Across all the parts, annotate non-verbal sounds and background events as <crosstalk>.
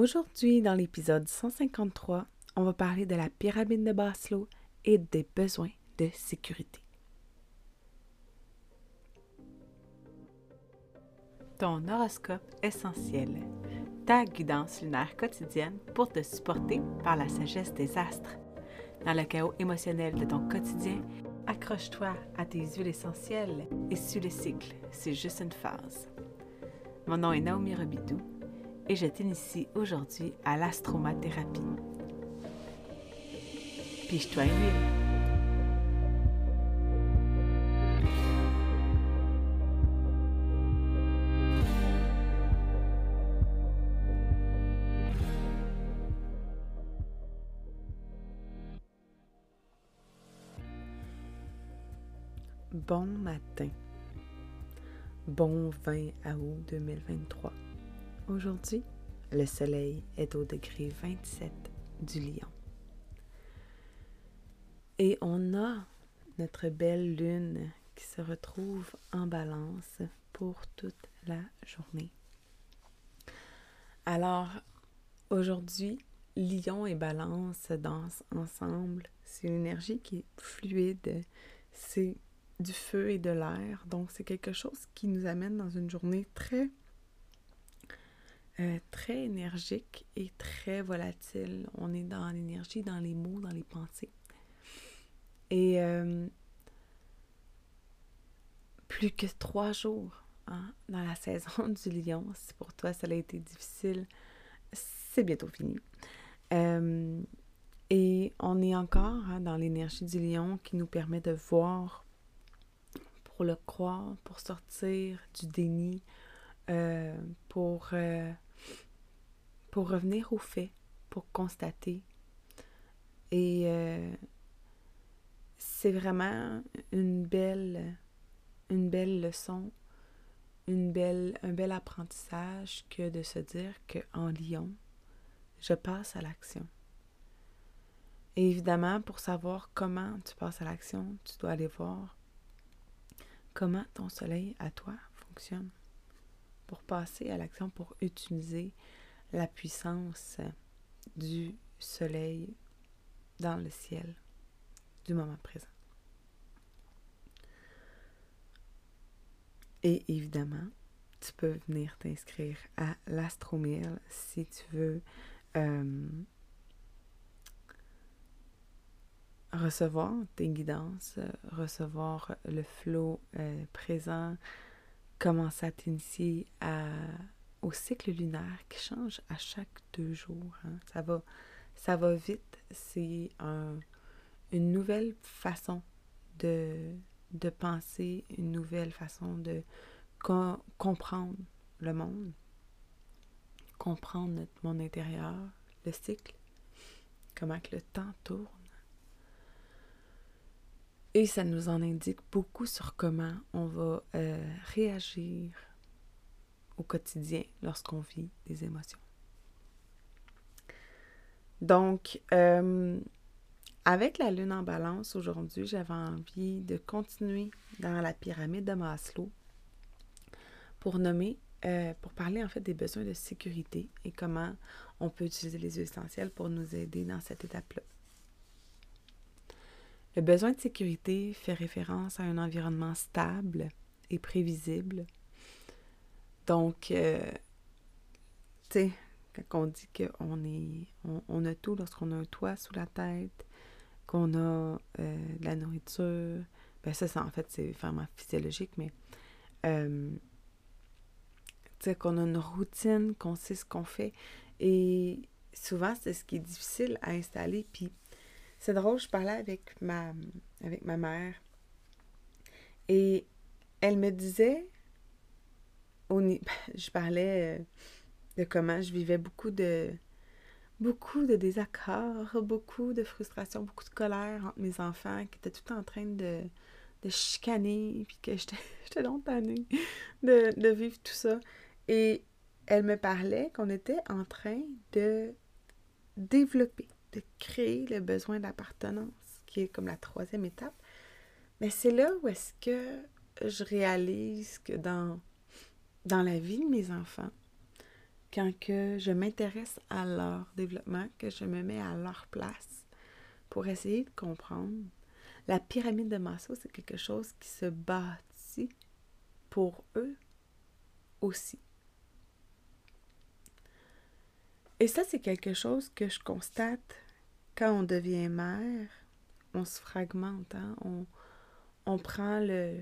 Aujourd'hui, dans l'épisode 153, on va parler de la pyramide de Maslow et des besoins de sécurité. Ton horoscope essentiel, ta guidance lunaire quotidienne pour te supporter par la sagesse des astres. Dans le chaos émotionnel de ton quotidien, accroche-toi à tes huiles essentielles et suis le cycle, c'est juste une phase. Mon nom est Naomi Robidou et je t'initie aujourd'hui à l'astromathérapie. Piche-toi une huile. Bon matin. Bon 20 août 2023. Aujourd'hui, le soleil est au degré 27 du lion. Et on a notre belle lune qui se retrouve en balance pour toute la journée. Alors, aujourd'hui, lion et balance dansent ensemble. C'est une énergie qui est fluide. C'est du feu et de l'air. Donc, c'est quelque chose qui nous amène dans une journée très euh, très énergique et très volatile. On est dans l'énergie, dans les mots, dans les pensées. Et euh, plus que trois jours hein, dans la <laughs> saison du lion, si pour toi ça a été difficile, c'est bientôt fini. Euh, et on est encore hein, dans l'énergie du lion qui nous permet de voir pour le croire, pour sortir du déni, pour pour revenir aux faits, pour constater. Et euh, c'est vraiment une belle, leçon, un bel apprentissage que de se dire qu'en Lyon, je passe à l'action. Et évidemment, pour savoir comment tu passes à l'action, tu dois aller voir comment ton soleil à toi fonctionne. Pour passer à l'action, pour utiliser la puissance du soleil dans le ciel du moment présent. Et évidemment, tu peux venir t'inscrire à l'Astromille si tu veux euh, recevoir tes guidances, recevoir le flot euh, présent, commencer à t'initier au cycle lunaire qui change à chaque deux jours. Hein. Ça, va, ça va vite. C'est une nouvelle façon de, de penser, une nouvelle façon de comprendre le monde, comprendre notre monde intérieur, le cycle, comment que le temps tourne. Et ça nous en indique beaucoup sur comment on va euh, réagir au quotidien lorsqu'on vit des émotions. Donc, euh, avec la lune en balance aujourd'hui, j'avais envie de continuer dans la pyramide de Maslow pour nommer, euh, pour parler en fait des besoins de sécurité et comment on peut utiliser les essentiels pour nous aider dans cette étape-là. Le besoin de sécurité fait référence à un environnement stable et prévisible donc, euh, tu sais, quand on dit qu'on est, on, a tout lorsqu'on a un toit sous la tête, qu'on a euh, de la nourriture, ben ça, ça en fait, c'est vraiment physiologique, mais euh, tu sais, qu'on a une routine, qu'on sait ce qu'on fait. Et souvent, c'est ce qui est difficile à installer. Puis, c'est drôle, je parlais avec ma, avec ma mère et elle me disait <laughs> je parlais euh, de comment je vivais beaucoup de beaucoup de désaccords, beaucoup de frustration, beaucoup de colère entre mes enfants qui étaient tout en train de, de chicaner, puis que j'étais <laughs> longtemps de, de vivre tout ça. Et elle me parlait qu'on était en train de développer, de créer le besoin d'appartenance, qui est comme la troisième étape. Mais c'est là où est-ce que je réalise que dans la vie de mes enfants, quand je m'intéresse à leur développement, que je me mets à leur place pour essayer de comprendre. La pyramide de Maslow, c'est quelque chose qui se bâtit pour eux aussi. Et ça, c'est quelque chose que je constate quand on devient mère. On se fragmente, hein? on, prend le,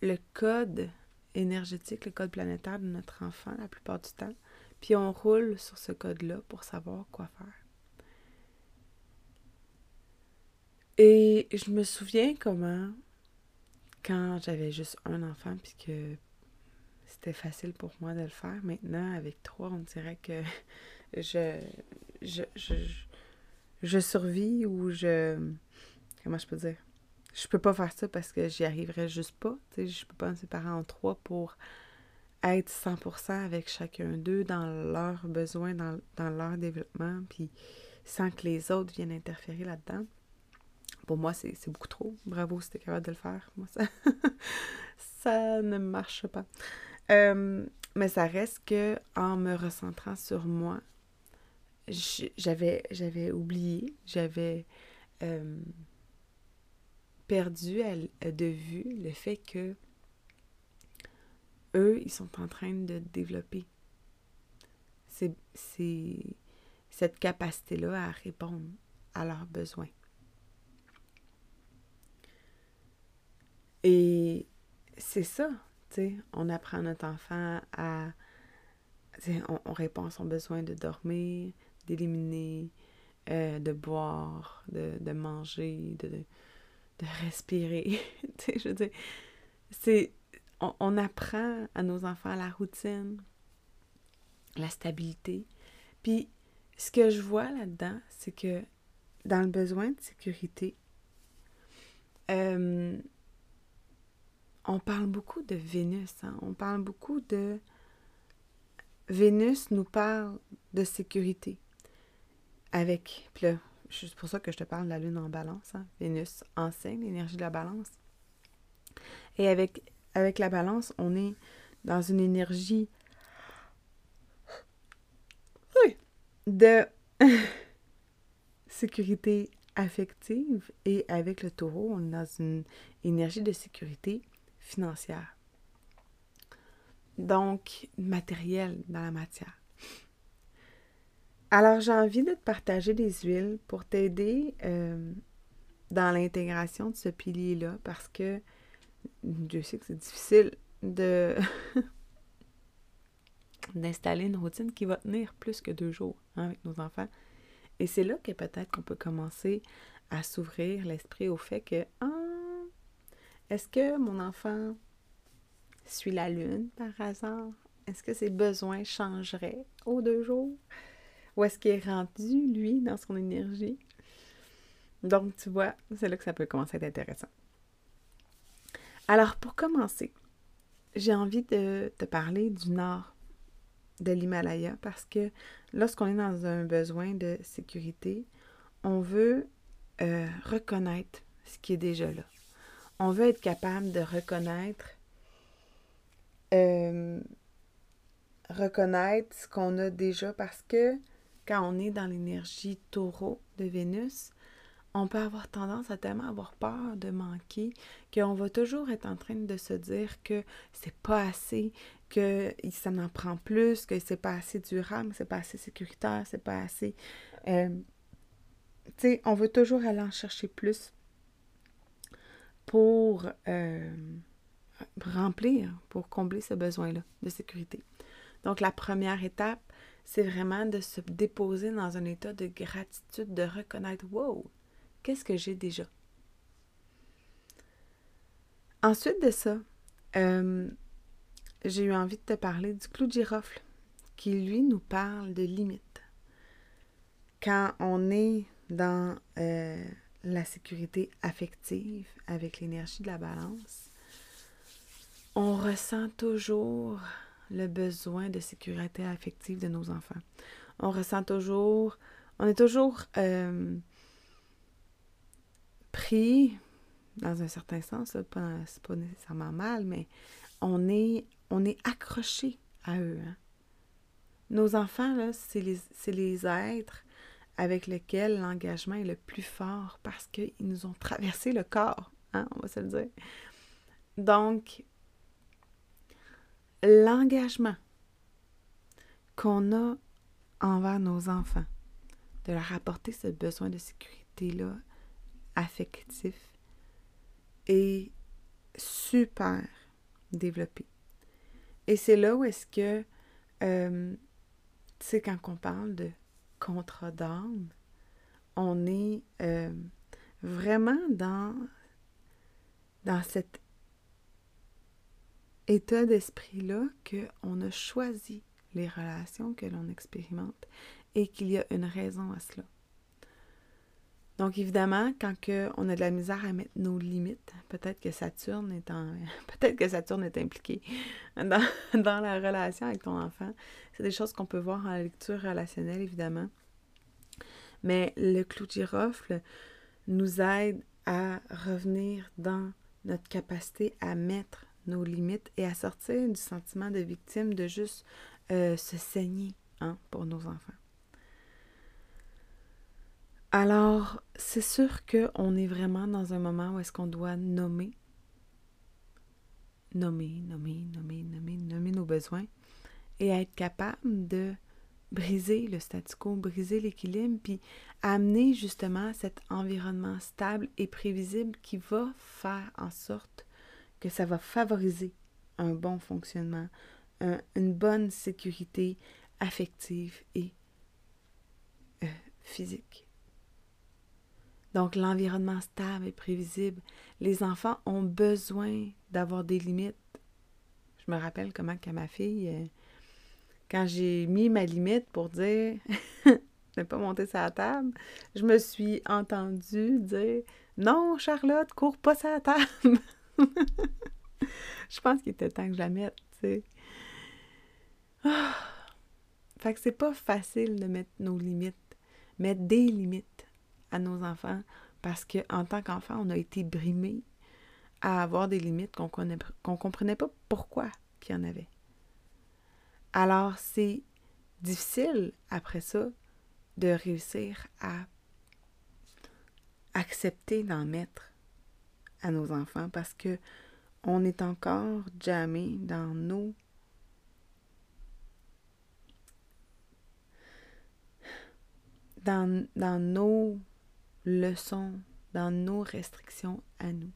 le code énergétique, le code planétaire de notre enfant la plupart du temps, puis on roule sur ce code-là pour savoir quoi faire. Et je me souviens comment, quand j'avais juste un enfant, puis que c'était facile pour moi de le faire, maintenant, avec trois, on dirait que <laughs> je, je, je, je survis ou je... Comment je peux dire? je peux pas faire ça parce que j'y arriverais juste pas. Sais, je peux pas me séparer en trois pour être 100% avec chacun d'eux dans leurs besoins, dans, leur développement, puis sans que les autres viennent interférer là-dedans. Pour moi, c'est beaucoup trop. Bravo si t'es capable de le faire. Moi, ça, <laughs> ça ne marche pas. Euh, mais ça reste que en me recentrant sur moi, j'avais j'avais oublié, j'avais euh, perdu de vue le fait que eux, ils sont en train de développer c'est cette capacité-là à répondre à leurs besoins. Et c'est ça, on apprend notre enfant à... On, on, répond à son besoin de dormir, d'éliminer, euh, de boire, de, manger, de, respirer. <laughs> je c'est. On, apprend à nos enfants la routine, la stabilité. Puis, ce que je vois là-dedans, c'est que dans le besoin de sécurité, euh, on parle beaucoup de Vénus. Hein? On parle beaucoup de. Vénus nous parle de sécurité. Avec. Puis là, c'est pour ça que je te parle de la lune en balance. Hein. Vénus enseigne l'énergie de la balance. Et avec, avec la balance, on est dans une énergie de <laughs> sécurité affective et avec le taureau, on est dans une énergie de sécurité financière. Donc, matériel dans la matière. Alors, j'ai envie de te partager des huiles pour t'aider euh, dans l'intégration de ce pilier-là parce que je sais que c'est difficile de <laughs> d'installer une routine qui va tenir plus que deux jours hein, avec nos enfants. Et c'est là que peut-être qu'on peut commencer à s'ouvrir l'esprit au fait que ah, est-ce que mon enfant suit la lune par hasard? Est-ce que ses besoins changeraient aux deux jours? Où est-ce qu'il est rendu, lui, dans son énergie? Donc, tu vois, c'est là que ça peut commencer à être intéressant. Alors, pour commencer, j'ai envie de te parler du nord de l'Himalaya parce que lorsqu'on est dans un besoin de sécurité, on veut euh, reconnaître ce qui est déjà là. On veut être capable de reconnaître euh, reconnaître ce qu'on a déjà parce que quand on est dans l'énergie taureau de Vénus, on peut avoir tendance à tellement avoir peur de manquer qu'on va toujours être en train de se dire que c'est pas assez, que ça en prend plus, que c'est pas assez durable, c'est pas assez sécuritaire, c'est pas assez. Euh, tu sais, on veut toujours aller en chercher plus pour euh, remplir, pour combler ce besoin-là de sécurité. Donc, la première étape, c'est vraiment de se déposer dans un état de gratitude, de reconnaître, wow, qu'est-ce que j'ai déjà? Ensuite de ça, euh, j'ai eu envie de te parler du clou de girofle, qui lui nous parle de limites. Quand on est dans euh, la sécurité affective avec l'énergie de la balance, on ressent toujours le besoin de sécurité affective de nos enfants. On ressent toujours, on est toujours euh, pris, dans un certain sens, c'est pas, pas nécessairement mal, mais on est, on est accroché à eux. Hein. Nos enfants, c'est les, les êtres avec lesquels l'engagement est le plus fort parce qu'ils nous ont traversé le corps, hein, on va se le dire. Donc, l'engagement qu'on a envers nos enfants, de leur apporter ce besoin de sécurité-là affectif, est super développé. Et c'est là où est-ce que, euh, tu sais, quand on parle de contrat d'âme, on est euh, vraiment dans, dans cet état d'esprit-là qu'on a choisi les relations que l'on expérimente et qu'il y a une raison à cela. Donc évidemment, quand on a de la misère à mettre nos limites, peut-être que Saturne est en, <laughs> peut-être que Saturne est impliqué <laughs> dans, dans la relation avec ton enfant. C'est des choses qu'on peut voir en lecture relationnelle évidemment. Mais le clou de girofle nous aide à revenir dans notre capacité à mettre nos limites et à sortir du sentiment de victime, de juste euh, se saigner hein, pour nos enfants. Alors, c'est sûr qu'on est vraiment dans un moment où est-ce qu'on doit nommer, nommer, nommer, nommer, nommer, nommer nos besoins et être capable de briser le statu quo, briser l'équilibre, puis amener justement cet environnement stable et prévisible qui va faire en sorte que ça va favoriser un bon fonctionnement, une bonne sécurité affective et euh, physique. Donc l'environnement stable et prévisible. Les enfants ont besoin d'avoir des limites. Je me rappelle comment qu'à ma fille, euh, quand j'ai mis ma limite pour dire <laughs> ne pas monter sa table, je me suis entendue dire Non, Charlotte, cours pas sa table. <laughs> je pense qu'il était temps que je la mette, tu sais. Ah! Fait que c'est pas facile de mettre nos limites, mettre des limites à nos enfants parce qu'en tant qu'enfant, on a été brimé à avoir des limites qu'on ne comprenait pas pourquoi qu'il y en avait. Alors, c'est difficile après ça de réussir à accepter d'en mettre à nos enfants parce que on est encore jamais dans nos dans, dans nos leçons, dans nos restrictions à nous.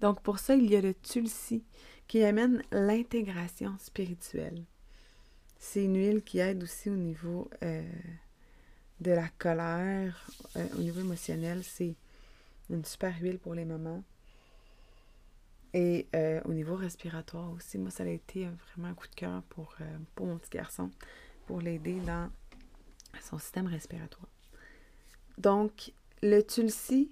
Donc pour ça, il y a le tulsi qui amène l'intégration spirituelle. C'est une huile qui aide aussi au niveau euh, de la colère, euh, au niveau émotionnel. C'est une super huile pour les mamans. Et euh, au niveau respiratoire aussi, moi, ça a été vraiment un coup de cœur pour, pour mon petit garçon, pour l'aider dans son système respiratoire. Donc, le tulsi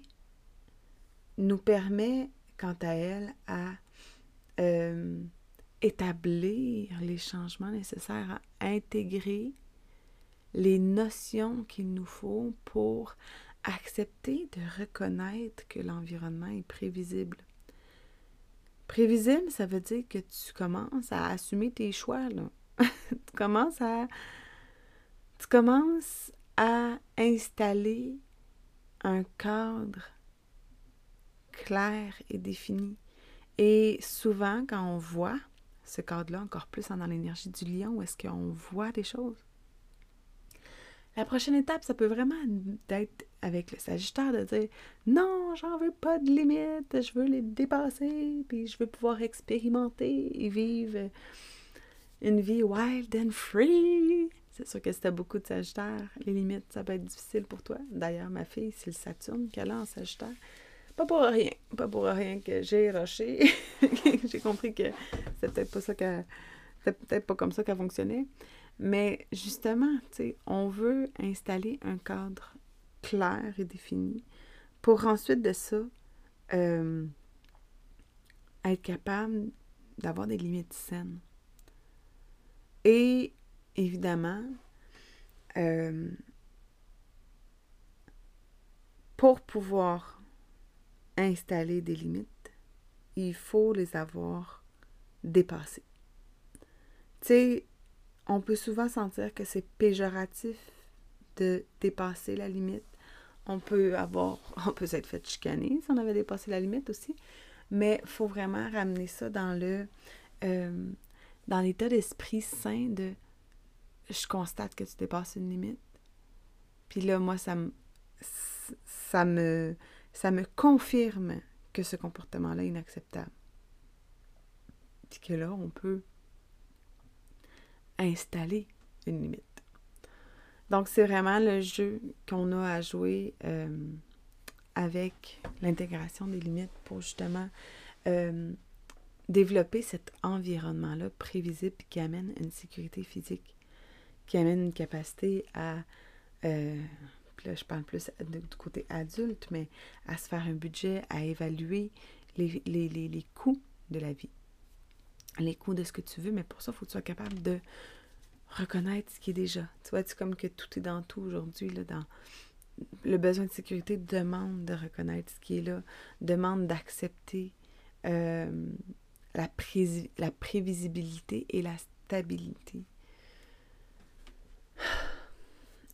nous permet, quant à elle, à euh, établir les changements nécessaires à intégrer les notions qu'il nous faut pour accepter de reconnaître que l'environnement est prévisible. Prévisible, ça veut dire que tu commences à assumer tes choix. <laughs> Tu commences à tu commences à installer un cadre clair et défini. Et souvent, quand on voit ce cadre-là, encore plus dans l'énergie du lion, où est-ce qu'on voit des choses, la prochaine étape, ça peut vraiment être avec le Sagittaire de dire non, j'en veux pas de limites, je veux les dépasser, puis je veux pouvoir expérimenter et vivre une vie wild and free. C'est sûr que si beaucoup de Sagittaire, les limites, ça peut être difficile pour toi. D'ailleurs, ma fille, c'est le Saturne qu'elle a en Sagittaire. Pas pour rien, pas pour rien que j'ai rushé. <laughs> j'ai compris que c'est peut-être pas ça que peut-être pas comme ça qu'elle fonctionnait. Mais justement, tu sais, on veut installer un cadre clair et défini pour ensuite de ça euh, être capable d'avoir des limites saines. Et évidemment, euh, pour pouvoir installer des limites, il faut les avoir dépassées. Tu sais, on peut souvent sentir que c'est péjoratif de dépasser la limite. On peut avoir, <laughs> on peut s'être fait chicaner si on avait dépassé la limite aussi, mais il faut vraiment ramener ça dans le, euh, dans l'état d'esprit sain de je constate que tu dépasses une limite. Puis là, moi, ça me, ça me, ça me confirme que ce comportement-là est inacceptable. Puis que là, on peut installer une limite. Donc, c'est vraiment le jeu qu'on a à jouer euh, avec l'intégration des limites pour justement euh, développer cet environnement-là prévisible qui amène une sécurité physique, qui amène une capacité à, euh, là je parle plus du côté adulte, mais à se faire un budget, à évaluer les, les, les, les coûts de la vie, les coûts de ce que tu veux, mais pour ça, il faut que tu sois capable de reconnaître ce qui est déjà. Tu vois, tu comme que tout est dans tout aujourd'hui, là, dans le besoin de sécurité demande de reconnaître ce qui est là, demande d'accepter euh, la, la prévisibilité et la stabilité.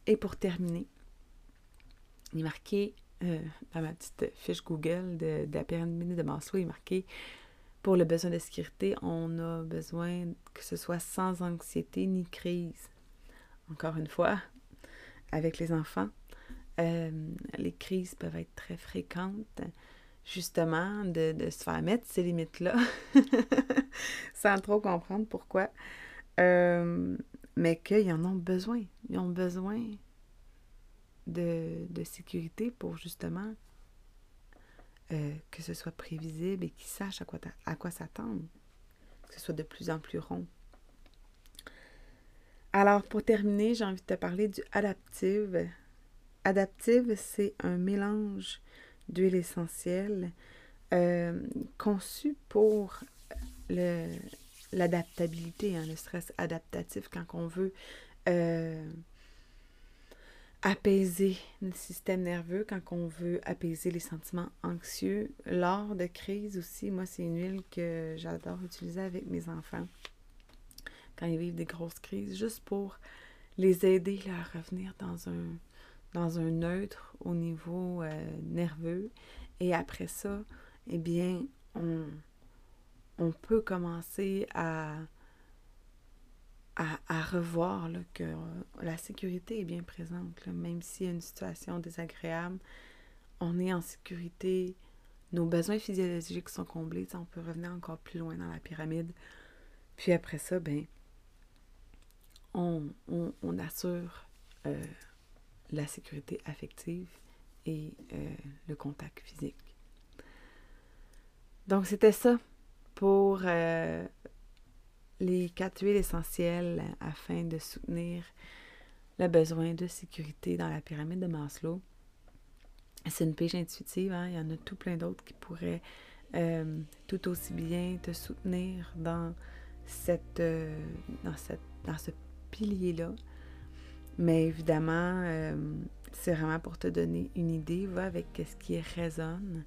Et pour terminer, il est marqué euh, dans ma petite fiche Google de, la pyramide de Maslow, il est marqué pour le besoin de sécurité, on a besoin que ce soit sans anxiété ni crise. Encore une fois, avec les enfants, euh, les crises peuvent être très fréquentes, justement, de, se faire mettre ces limites-là, <laughs> sans trop comprendre pourquoi. Euh, mais qu'ils en ont besoin. Ils ont besoin de, de sécurité pour justement euh, que ce soit prévisible et qu'ils sachent à quoi, à quoi s'attendre, que ce soit de plus en plus rond. Alors, pour terminer, j'ai envie de te parler du adaptive. Adaptive, c'est un mélange d'huile essentielle euh, conçu pour l'adaptabilité, hein, le stress adaptatif, quand on veut euh, apaiser le système nerveux, quand on veut apaiser les sentiments anxieux. Lors de crise aussi, moi, c'est une huile que j'adore utiliser avec mes enfants quand ils vivent des grosses crises, juste pour les aider à revenir dans un, dans un neutre au niveau euh, nerveux. Et après ça, eh bien, on, on peut commencer à revoir que euh, la sécurité est bien présente. même s'il y a une situation désagréable, on est en sécurité, nos besoins physiologiques sont comblés, on peut revenir encore plus loin dans la pyramide. Puis après ça, ben, on, assure euh, la sécurité affective et euh, le contact physique. Donc c'était ça pour les quatre huiles essentielles afin de soutenir le besoin de sécurité dans la pyramide de Maslow. C'est une page intuitive, hein? il y en a tout plein d'autres qui pourraient euh, tout aussi bien te soutenir dans, cette, euh, dans, cette, dans ce pilier-là. Mais évidemment, euh, c'est vraiment pour te donner une idée, va avec ce qui résonne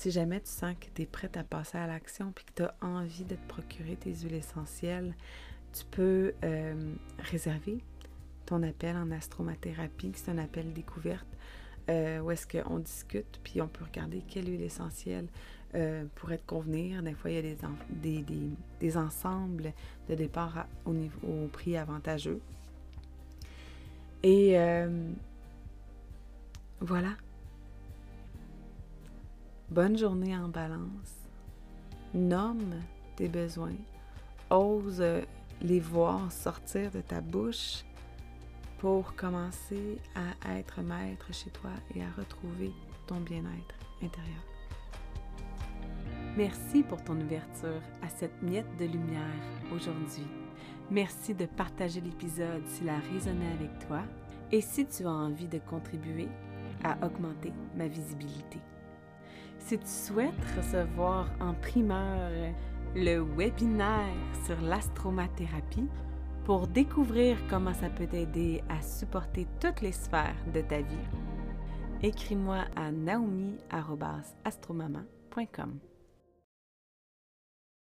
si jamais tu sens que tu es prête à passer à l'action puis que tu as envie de te procurer tes huiles essentielles, tu peux euh, réserver ton appel en astromathérapie, c'est un appel découverte, euh, où est-ce qu'on discute, puis on peut regarder quelle huile essentielle euh, pourrait te convenir. Des fois, il y a des, des, des, des ensembles de départ au, niveau, au prix avantageux. Et voilà, Bonne journée en balance. Nomme tes besoins. Ose les voir sortir de ta bouche pour commencer à être maître chez toi et à retrouver ton bien-être intérieur. Merci pour ton ouverture à cette miette de lumière aujourd'hui. Merci de partager l'épisode s'il a résonné avec toi et si tu as envie de contribuer à augmenter ma visibilité. Si tu souhaites recevoir en primeur le webinaire sur l'astromathérapie pour découvrir comment ça peut t'aider à supporter toutes les sphères de ta vie, écris-moi à naomi.astromama.com.